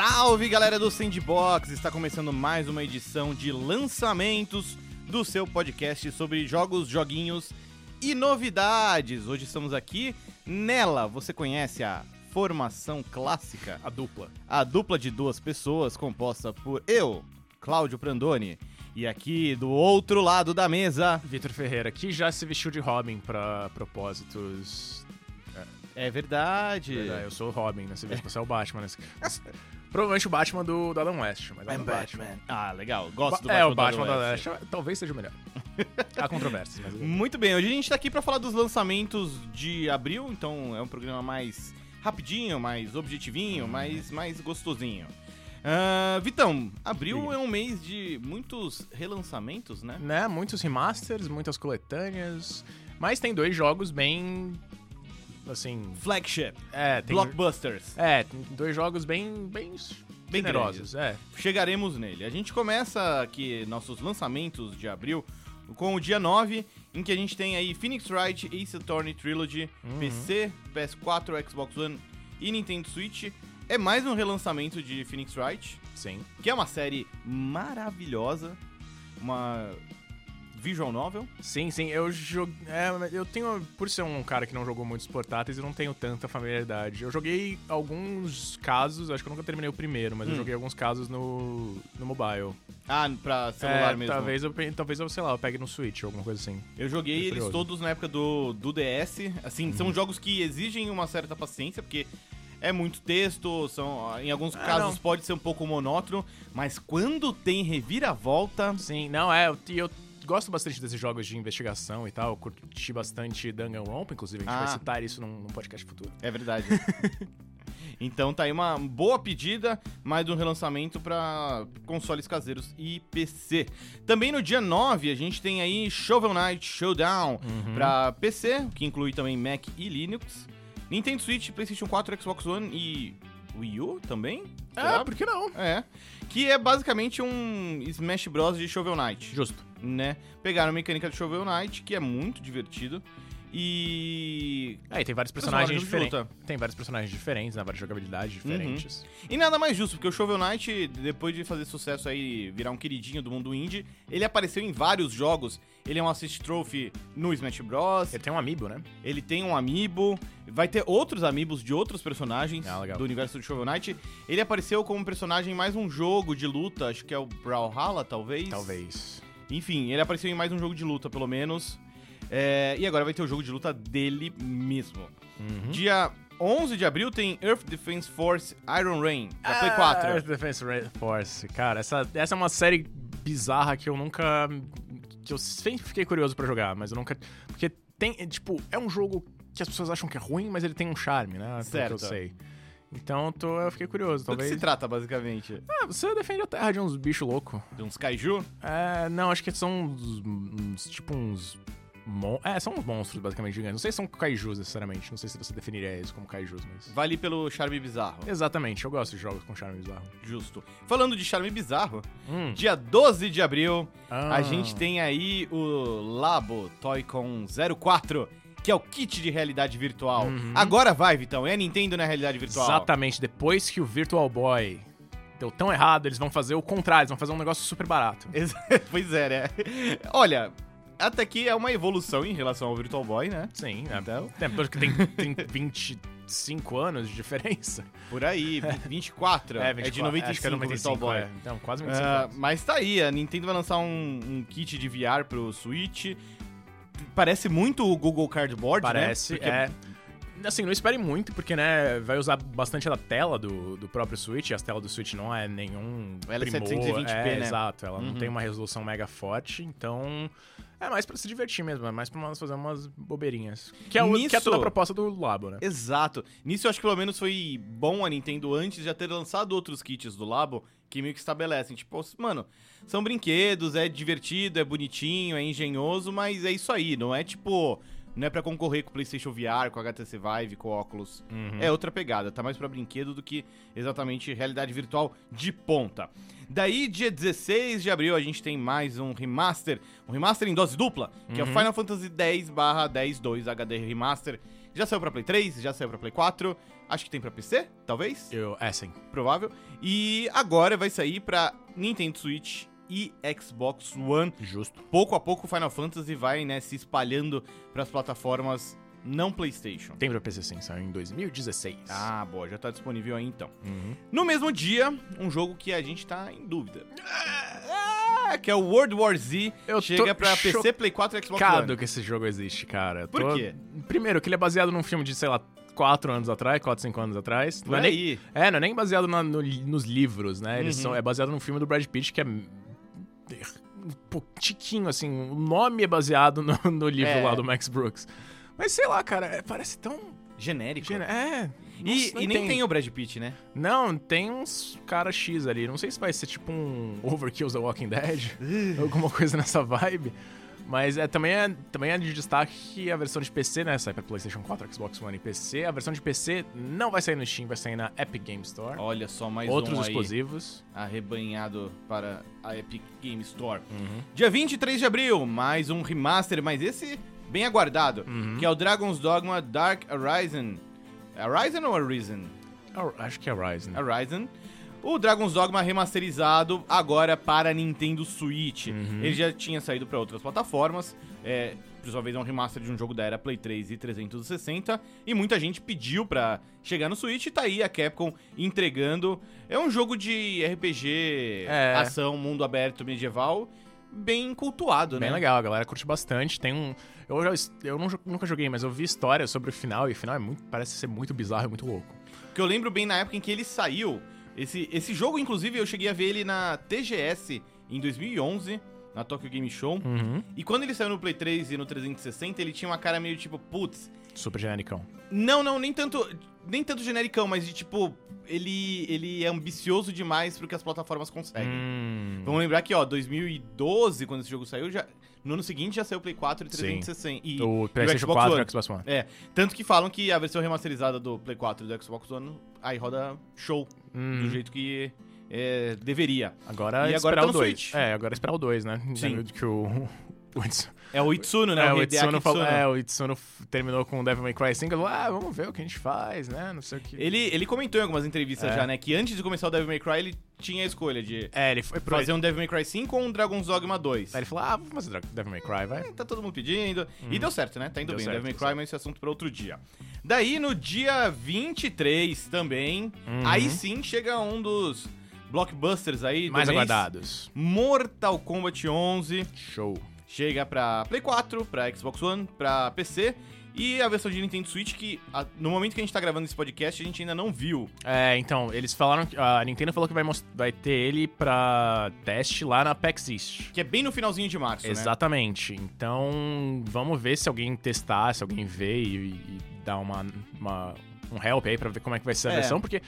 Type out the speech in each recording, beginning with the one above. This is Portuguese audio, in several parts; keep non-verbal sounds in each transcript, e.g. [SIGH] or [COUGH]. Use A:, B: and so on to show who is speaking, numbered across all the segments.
A: Salve galera do Sandbox! Está começando mais uma edição de lançamentos do seu podcast sobre jogos, joguinhos e novidades. Hoje estamos aqui nela. Você conhece a formação clássica?
B: A dupla.
A: A dupla de duas pessoas composta por eu, Cláudio Prandoni, e aqui do outro lado da mesa,
B: Vitor Ferreira, que já se vestiu de Robin pra propósitos.
A: é verdade.
B: Verdade, eu sou o Robin, né? Você vê que você é o Batman. Né? Provavelmente o Batman do, do Adam West. Mas é o
A: Batman. Ah, legal. Gosto do
B: Ba-
A: Batman.
B: é, o
A: do
B: Batman
A: Adam
B: da
A: West.
B: Leste. Talvez seja o melhor. [LAUGHS] Há controvérsias, mas.
A: Muito bem, hoje a gente tá aqui pra falar dos lançamentos de abril, então é um programa mais rapidinho, mais objetivinho, mais, mais gostosinho. Ah, Vitão, abril
B: Diga.
A: é um mês de muitos relançamentos, né?
B: Né? Muitos remasters, muitas coletâneas. Mas tem dois jogos bem. Assim.
A: Flagship,
B: É, tem.
A: blockbusters,
B: É, tem dois jogos bem. bem.
A: Bem
B: generosos. É.
A: chegaremos nele. A gente começa aqui nossos lançamentos de abril com o dia 9, em que a gente tem aí Phoenix Wright Ace Attorney Trilogy,
B: Uhum.
A: PC, PS4, Xbox One e Nintendo Switch. É mais um relançamento de Phoenix Wright.
B: Sim.
A: que é uma série maravilhosa, uma visual novel.
B: Sim, sim, eu joguei. eu tenho. Por ser um cara que não jogou muitos portáteis, eu não tenho tanta familiaridade. Eu joguei alguns casos, acho que eu nunca terminei o primeiro, mas eu
A: Hum.
B: joguei alguns casos no, no mobile.
A: Ah, pra celular
B: É,
A: mesmo.
B: Talvez eu, talvez eu, sei lá, eu pegue no Switch ou alguma coisa assim.
A: Eu joguei eles
B: curioso.
A: todos na época do, do DS. Assim,
B: Uhum.
A: são jogos que exigem uma certa paciência, porque é muito texto, são, em alguns
B: Ah,
A: casos
B: não.
A: pode ser um pouco monótono, mas quando tem reviravolta.
B: Sim, não, é, eu, eu gosto bastante desses jogos de investigação e tal. Curti bastante Danganronpa, inclusive, a gente
A: Ah.
B: vai citar isso num, num podcast futuro.
A: É verdade. [LAUGHS] então tá aí uma boa pedida, mais um relançamento para consoles caseiros e PC. Também no dia 9 a gente tem aí Shovel Knight Showdown
B: Uhum.
A: pra PC, que inclui também Mac e Linux. Nintendo Switch, PlayStation 4, Xbox One e Wii U também?
B: Ah,
A: Será?
B: por que não?
A: É. Que é basicamente um Smash Bros de Shovel Knight
B: Justo.
A: Né? Pegaram a mecânica de Shovel Knight, que é muito divertido. E.
B: É, e tem vários personagens diferentes. Tem vários personagens diferentes, né? Várias jogabilidades diferentes.
A: E nada mais justo, porque o Shovel Knight, depois de fazer sucesso aí, virar um queridinho do mundo indie, ele apareceu em vários jogos. Ele é um assist trophy no Smash Bros.
B: Ele tem um amiibo, né?
A: Ele tem um amiibo. Vai ter outros amigos de outros personagens
B: Ah,
A: do universo de Shovel Knight. Ele apareceu como personagem em mais um jogo de luta, acho que é o Brawlhalla, talvez.
B: Talvez.
A: Enfim, ele apareceu em mais um jogo de luta, pelo menos. É, e agora vai ter o jogo de luta dele mesmo.
B: Uhum.
A: Dia 11 de abril tem Earth Defense Force Iron Rain, Play
B: Ah,
A: 4.
B: Earth Defense Force. Cara, essa, essa é uma série bizarra que eu nunca. que eu sempre fiquei curioso pra jogar, mas eu nunca. Porque tem. Tipo, é um jogo que as pessoas acham que é ruim, mas ele tem um charme, né?
A: Certo.
B: eu sei. Então eu tô- eu fiquei curioso.
A: Do que
B: Talvez.
A: se trata, basicamente?
B: Ah, você defende a terra de uns bichos loucos.
A: De uns kaiju?
B: É, não, acho que são uns. uns- tipo uns. Mon é, são uns monstros, basicamente, gigantes. Não sei se são kaijus, necessariamente. Não sei se você definiria isso como kaijus, mas.
A: Vale pelo charme bizarro.
B: Exatamente, eu gosto de jogos com charme bizarro.
A: Justo. Falando de charme bizarro,
B: Hum.
A: dia 12 de abril,
B: Ah.
A: a gente tem aí o Labo Toy-Con 04, que é o kit de realidade virtual.
B: Uhum.
A: Agora vai, Vitão, é a Nintendo na realidade virtual.
B: Exatamente, depois que o Virtual Boy deu tão errado, eles vão fazer o contrário, eles vão fazer um negócio super barato. [LAUGHS]
A: Pois é, né? Olha, até que é uma evolução em relação ao Virtual Boy, né?
B: Sim, né?
A: Então,
B: É, porque tem, tem [LAUGHS] 25 anos de diferença.
A: por aí, 24. É, de 95,
B: acho que é
A: o Virtual Boy.
B: é. Então, quase 25
A: Ah,
B: anos.
A: mas tá aí, a Nintendo vai lançar um, um kit de VR pro Switch. Parece muito o Google Cardboard,
B: Parece,
A: né? Porque-
B: é... Assim, não espere muito, porque, né, vai usar bastante da tela do, do próprio Switch, e a tela do Switch não é nenhum
A: Ela é
B: primor.
A: 720p,
B: é,
A: né?
B: Exato, ela
A: Uhum.
B: não tem uma resolução mega forte, então... É mais pra se divertir mesmo, é mais pra nós fazer umas bobeirinhas. Que é, o, que é
A: Nisso-
B: toda a proposta do Labo, né?
A: Exato. Nisso eu acho que pelo menos foi bom a Nintendo antes já ter lançado outros kits do Labo que meio que estabelecem. Tipo, mano, são brinquedos, é divertido, é bonitinho, é engenhoso, mas é isso aí. Não é tipo. Não é pra concorrer com o PlayStation VR, com o HTC Vive, com o Oculus.
B: Uhum.
A: É outra pegada, tá mais pra brinquedo do que exatamente realidade virtual de ponta. Daí, dia 16 de abril, a gente tem mais um remaster, um remaster em dose dupla, que é o
B: Uhum.
A: Final Fantasy X barra 10.2 HD Remaster. Já saiu pra Play 3, já saiu pra Play 4, acho que tem pra PC, talvez,
B: Eu, é, sim.
A: provável. E agora vai sair pra Nintendo Switch e Xbox One.
B: Justo.
A: Pouco a pouco o Final Fantasy vai, né, se espalhando pras plataformas não PlayStation.
B: Tem pra PC sim, saiu em 2016.
A: Ah, boa, já tá disponível aí então.
B: Uhum.
A: No mesmo dia, um jogo que a gente tá em dúvida. Ah, que é o World War Z.
B: Eu
A: chega pra PC, Play 4 e Xbox One.
B: que esse jogo existe, cara.
A: Por
B: tô-
A: quê?
B: Primeiro, que ele é baseado num filme de, sei lá, 4 anos atrás, 4, 5 anos atrás.
A: Por
B: Não é, nem, é, não é nem baseado na- no- nos livros, né? Eles
A: Uhum.
B: são, é baseado num filme do Brad Pitt que é um pouco tiquinho, assim. O nome é baseado no, no livro
A: É.
B: lá do Max Brooks. Mas sei lá, cara, é- parece tão.
A: Genérico.
B: gene- É.
A: E, e nem tem o Brad Pitt, né?
B: Não, tem uns cara X ali. Não sei se vai ser tipo um Overkill The Walking Dead, [LAUGHS] alguma coisa nessa vibe. Mas é, também, é, também é de destaque a versão de PC, né? Sai pra PlayStation 4, Xbox One e PC. A versão de PC não vai sair no Steam, vai sair na Epic Game Store.
A: Olha só, mais
B: Outros
A: um
B: exclusivos.
A: arrebanhado para a Epic Game Store.
B: Uhum.
A: Dia 23 de abril, mais um remaster, mas esse bem aguardado,
B: Uhum.
A: que é o Dragon's Dogma Dark Horizon. Horizon ou Arisen?
B: Ah, Acho que é Ryzen.
A: Horizon. O Dragon's Dogma remasterizado agora para Nintendo Switch.
B: Uhum.
A: Ele já tinha saído para outras plataformas. É, por sua vez, é um remaster de um jogo da era Play 3 e 360. E muita gente pediu pra chegar no Switch e tá aí a Capcom entregando. É um jogo de RPG,
B: É.
A: ação, mundo aberto medieval, bem cultuado,
B: Bem
A: né?
B: legal, a galera curte bastante. Tem um. Eu, já, eu não nunca joguei, mas eu vi histórias sobre o final, e o final é muito, parece ser muito bizarro e muito louco.
A: Que eu lembro bem na época em que ele saiu. Esse, esse jogo, inclusive, eu cheguei a ver ele na TGS em 2011, na Tokyo Game Show.
B: Uhum.
A: E quando ele saiu no Play 3 e no 360, ele tinha uma cara meio tipo, putz.
B: Super genericão.
A: Não, não, nem tanto. Nem tanto genericão, mas de tipo. Ele, ele é ambicioso demais pro que as plataformas conseguem.
B: Hum.
A: Vamos lembrar que, ó, 2012, quando esse jogo saiu, já. No ano seguinte já saiu o Play 4 e
B: Sim.
A: 360. E,
B: O PlayStation
A: Xbox
B: 4
A: One.
B: e o Xbox One.
A: É, tanto que falam que a versão remasterizada do Play 4 e do Xbox One aí roda show,
B: Hum.
A: do jeito que é, deveria.
B: Agora
A: E
B: é
A: agora
B: esperar
A: tá
B: o
A: no
B: 2.
A: Switch.
B: É, agora é esperar o 2, né?
A: Sim.
B: Que o. O Itsuno,
A: É o Itsuno, né?
B: é, o Itsuno falou, é, o Itsuno terminou com o Devil May Cry 5. Falou, ah, vamos ver o que a gente faz, né? Não sei o que.
A: Ele, ele comentou em algumas entrevistas
B: É.
A: já, né, que antes de começar o Devil May Cry, ele tinha a escolha de
B: É, ele foi pro.
A: fazer um Devil May Cry 5 ou um Dragon's Dogma 2.
B: Aí ele falou, ah, vamos fazer Devil May Cry, vai.
A: Tá todo mundo pedindo. E deu certo, né? Tá indo
B: Deu
A: bem.
B: certo,
A: Devil May Cry, mas esse é assunto pra outro dia. Daí, no dia 23 também,
B: Uhum.
A: aí sim chega um dos blockbusters aí
B: Mais aguardados.
A: Mortal Kombat 11.
B: Show.
A: Chega pra Play 4, pra Xbox One, pra PC. E a versão de Nintendo Switch, que a- no momento que a gente tá gravando esse podcast, a gente ainda não viu.
B: É, então, eles falaram que. A Nintendo falou que vai, vai ter ele pra teste lá na PAX East.
A: Que é bem no finalzinho de março, né?
B: Exatamente. Então, vamos ver se alguém testar, se alguém vê e, e dar uma, uma- um help aí pra ver como é que vai ser a
A: É.
B: versão, porque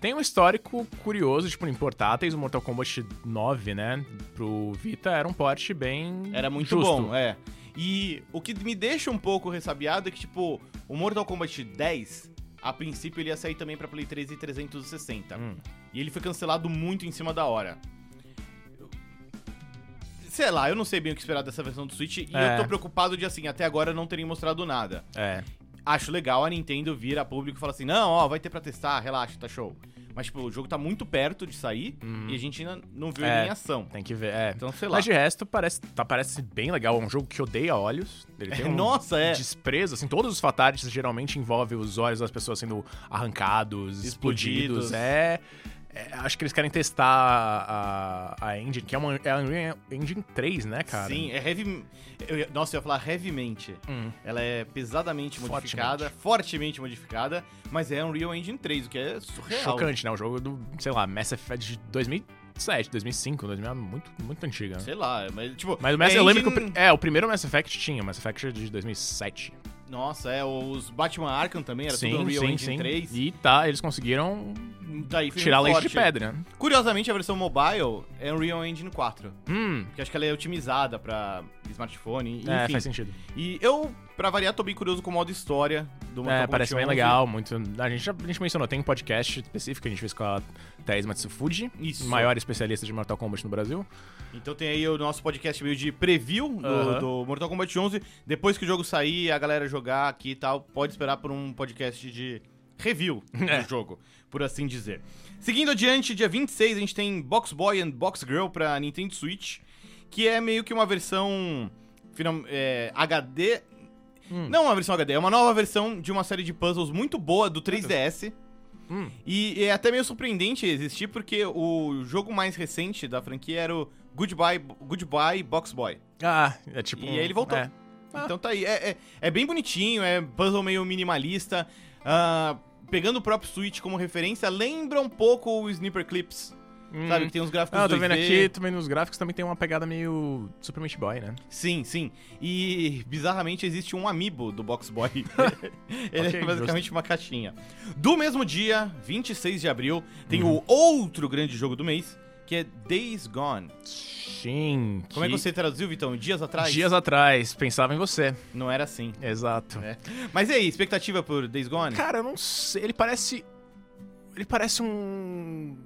B: tem um histórico curioso, tipo, em portáteis, o Mortal Kombat 9, né, pro Vita era um porte bem
A: Era muito
B: justo.
A: bom, é. E o que me deixa um pouco ressabiado é que, tipo, o Mortal Kombat 10, a princípio ele ia sair também pra Play 3 e 360.
B: Hum.
A: E ele foi cancelado muito em cima da hora. Sei lá, eu não sei bem o que esperar dessa versão do Switch e
B: É.
A: eu tô preocupado de, assim, até agora não terem mostrado nada.
B: É.
A: Acho legal a Nintendo vir a público e falar assim: não, ó, vai ter pra testar, relaxa, tá show. Mas, tipo, o jogo tá muito perto de sair e a gente ainda não viu
B: Uhum. É.
A: ele em ação.
B: Tem que ver, é.
A: Então, sei lá.
B: Mas de resto, parece, tá, parece bem legal. É um jogo que odeia olhos. Ele tem [LAUGHS] um
A: Nossa, é.
B: desprezo, assim. Todos os fatalities geralmente envolvem os olhos das pessoas sendo arrancados,
A: Explodidos.
B: explodidos. É, é, Acho que eles querem testar a, a engine, que é uma é a Engine 3, né, cara?
A: Sim, é heavy. eu nossa, eu ia falar heavymente.
B: Hum.
A: Ela é pesadamente
B: Fortemente.
A: modificada, fortemente modificada, mas é Unreal Engine 3, o que é surreal.
B: Chocante, né? O jogo do, sei lá, Mass Effect de 2007, 2005, 2000, muito, muito antiga. né?
A: Sei lá, mas tipo.
B: Mas o Mass,
A: é
B: eu lembro que o,
A: engine-
B: é, o primeiro Mass Effect tinha, o Mass Effect de 2007.
A: Nossa, é, os Batman Arkham também era
B: sim,
A: tudo Unreal
B: sim,
A: Engine
B: sim.
A: 3.
B: E tá, eles conseguiram
A: Tá aí, firme e
B: tirar leite de pedra.
A: Curiosamente, a versão mobile é Unreal Engine 4.
B: Hum,
A: Que acho que ela é otimizada pra smartphone, enfim.
B: é, faz sentido.
A: E eu, pra variar, tô bem curioso com o modo história do Mortal
B: É,
A: Kombat
B: parece bem
A: 11.
B: legal, muito. A gente, já, a gente mencionou, tem um podcast específico que a gente fez com a Thais Matsufuji,
A: Isso.
B: maior especialista de Mortal Kombat no Brasil.
A: Então tem aí o nosso podcast meio de preview do, do Mortal Kombat 11. Depois que o jogo sair, a galera jogar aqui e tal, pode esperar por um podcast de review [LAUGHS]
B: É.
A: do jogo, por assim dizer. Seguindo adiante, dia 26, a gente tem Box Boy and Box Girl pra Nintendo Switch, que é meio que uma versão final, é, HD...
B: Hum.
A: Não uma versão HD, é uma nova versão de uma série de puzzles muito boa do 3DS.
B: Hum.
A: E é até meio surpreendente existir, porque o jogo mais recente da franquia era o Goodbye, Goodbye Box Boy.
B: Ah, é tipo.
A: E aí ele voltou.
B: É.
A: Então tá aí. É, é, é bem bonitinho, é puzzle meio minimalista. ah, pegando o próprio Switch como referência, lembra um pouco o Sniper Clips.
B: Hum.
A: Sabe? Que tem uns gráficos
B: Ah, eu tô
A: 2D.
B: vendo aqui, tô vendo os gráficos, também tem uma pegada meio Super Meat Boy, né?
A: Sim, sim. E bizarramente existe um amiibo do Box Boy. [LAUGHS] [LAUGHS] Ele
B: Ok,
A: é basicamente uma caixinha. Do mesmo dia, 26 de abril, tem o outro grande jogo do mês, que é Days Gone.
B: Sim.
A: Como é que você traduziu, Vitão? Dias atrás?
B: Dias atrás, pensava em você.
A: Não era assim.
B: Exato.
A: É. Mas e aí, expectativa por Days Gone?
B: Cara, eu não sei. Ele parece. Ele parece um.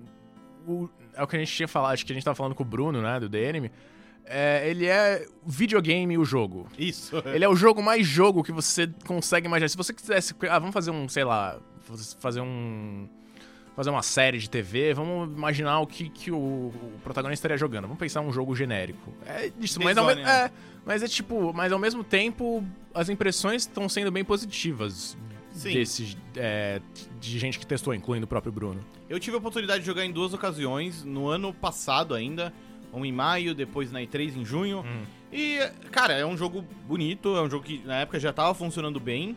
B: o- é o que a gente tinha falado, acho que a gente tava falando com o Bruno, né, do The Enemy. É, ele é videogame o jogo.
A: Isso. [LAUGHS]
B: Ele é o jogo mais jogo que você consegue imaginar. Se você quisesse. Ah, vamos fazer um, sei lá. Fazer um. Fazer uma série de TV, vamos imaginar o que, que o, o protagonista estaria jogando. Vamos pensar um jogo genérico. É isso, mas ao, é, mas é tipo, mas ao mesmo tempo, as impressões estão sendo bem positivas
A: Sim.
B: desses é, de gente que testou, incluindo o próprio Bruno.
A: Eu tive a oportunidade de jogar em duas ocasiões, no ano passado ainda. Um em maio, depois na E3 em junho.
B: Hum.
A: E, cara, é um jogo bonito, é um jogo que na época já tava funcionando bem.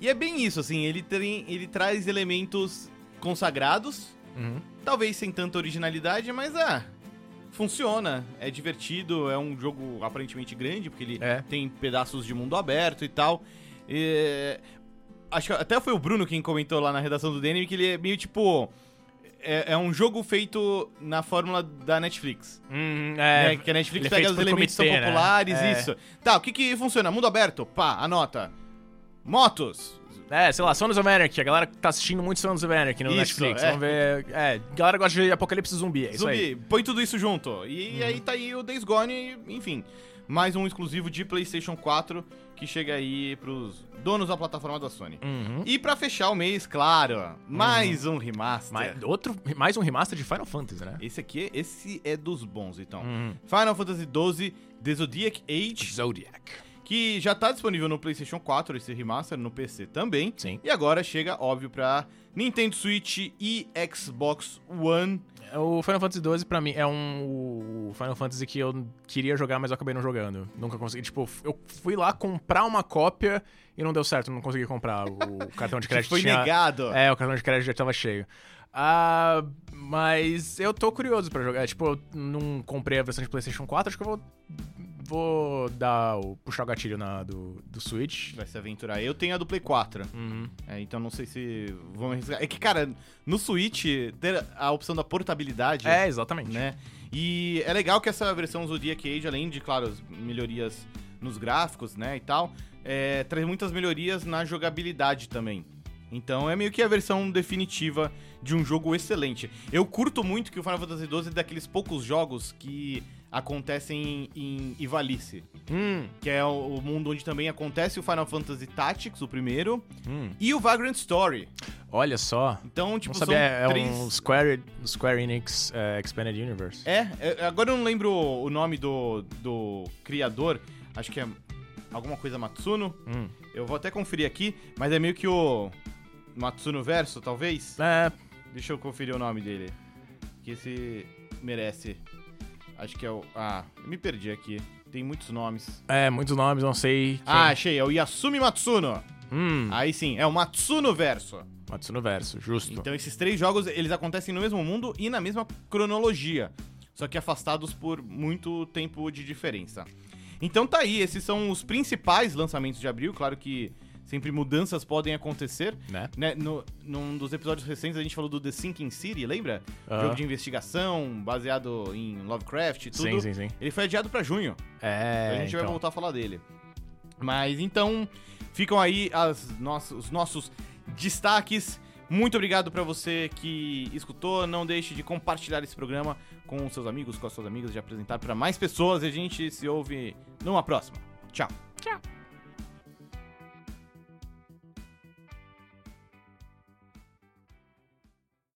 A: E é bem isso, assim, ele, tem, ele traz elementos consagrados,
B: Uhum.
A: talvez sem tanta originalidade, mas ah, funciona, é divertido, é um jogo aparentemente grande, porque ele
B: É.
A: tem pedaços de mundo aberto e tal. E, acho que até foi o Bruno quem comentou lá na redação do DNM que ele é meio tipo. É, é um jogo feito na fórmula da Netflix.
B: Hum,
A: né?
B: é,
A: Que a Netflix
B: é
A: pega os elementos
B: comitê,
A: são
B: né?
A: populares,
B: É.
A: isso. Tá, o que que funciona? Mundo aberto? Pá, anota. Motos.
B: É, sei lá, Sons of Anarchy. A galera tá assistindo muito Sons of Anarchy no
A: Isso,
B: Netflix.
A: é.
B: Vamos ver. É, a galera gosta de Apocalipse Zumbi, é isso
A: Zumbi,
B: aí.
A: põe tudo isso junto. E aí tá aí o Days Gone, enfim. Mais um exclusivo de PlayStation 4 que chega aí pros donos da plataforma da Sony.
B: Uhum.
A: E pra fechar o mês, claro, mais um remaster.
B: Mais, outro, mais um remaster de Final Fantasy, né?
A: Esse aqui, esse é dos bons, então.
B: Uhum.
A: Final Fantasy XII The Zodiac Age,
B: Zodiac.
A: Que já tá disponível no PlayStation 4, esse remaster, no PC também.
B: Sim.
A: E agora chega, óbvio, pra Nintendo Switch e Xbox One.
B: O Final Fantasy XII, pra mim, é um Final Fantasy que eu queria jogar, mas eu acabei não jogando. Nunca consegui. Tipo, eu fui lá comprar uma cópia e não deu certo, não consegui comprar. O [LAUGHS] cartão de crédito
A: foi
B: tinha...
A: negado.
B: É, o cartão de crédito já tava cheio. Ah, mas eu tô curioso pra jogar. Tipo, eu não comprei a versão de PlayStation 4, acho que eu vou. Vou dar o. puxar o gatilho na, do, do Switch.
A: Vai se aventurar. Eu tenho a do Play 4.
B: Uhum.
A: É, então não sei se vão arriscar. É que, cara, no Switch, ter a opção da portabilidade.
B: É, exatamente.
A: né? E é legal que essa versão Zodiac Age, além de, claro, as melhorias nos gráficos, né, e tal, é, traz muitas melhorias na jogabilidade também. Então é meio que a versão definitiva de um jogo excelente. Eu curto muito que o Final Fantasy XII é daqueles poucos jogos que acontecem em Ivalice,
B: Hum,
A: que é o o mundo onde também acontece o Final Fantasy Tactics, o primeiro,
B: hum.
A: e o Vagrant Story.
B: Olha só.
A: Então, tipo,
B: não sabia, é,
A: são
B: é
A: três...
B: um Square, Square Enix é, Expanded Universe.
A: É, é, agora eu não lembro o nome do, do criador, acho que é alguma coisa Matsuno.
B: Hum.
A: Eu vou até conferir aqui, mas é meio que o Matsuno Verso, talvez.
B: É,
A: Deixa eu conferir o nome dele, que esse merece. Acho que é o... Ah, eu me perdi aqui. Tem muitos nomes.
B: é, muitos nomes, não sei. quem.
A: Ah, achei, é o Yasumi Matsuno.
B: Hum,
A: Aí sim, é o Matsuno Verso.
B: Matsuno Verso, justo.
A: Então esses três jogos, eles acontecem no mesmo mundo e na mesma cronologia, só que afastados por muito tempo de diferença. Então tá aí, esses são os principais lançamentos de abril, claro que sempre mudanças podem acontecer.
B: Né?
A: Né, no, num dos episódios recentes a gente falou do The Sinking City, lembra? Jogo de investigação, baseado em Lovecraft e tudo.
B: Sim, sim, sim.
A: Ele foi adiado pra junho.
B: É,
A: a gente vai
B: então.
A: voltar a falar dele. Mas então, ficam aí as nossas, os nossos destaques. Muito obrigado pra você que escutou. Não deixe de compartilhar esse programa com seus amigos, com as suas amigas, de apresentar pra mais pessoas. E a gente se ouve numa próxima. Tchau.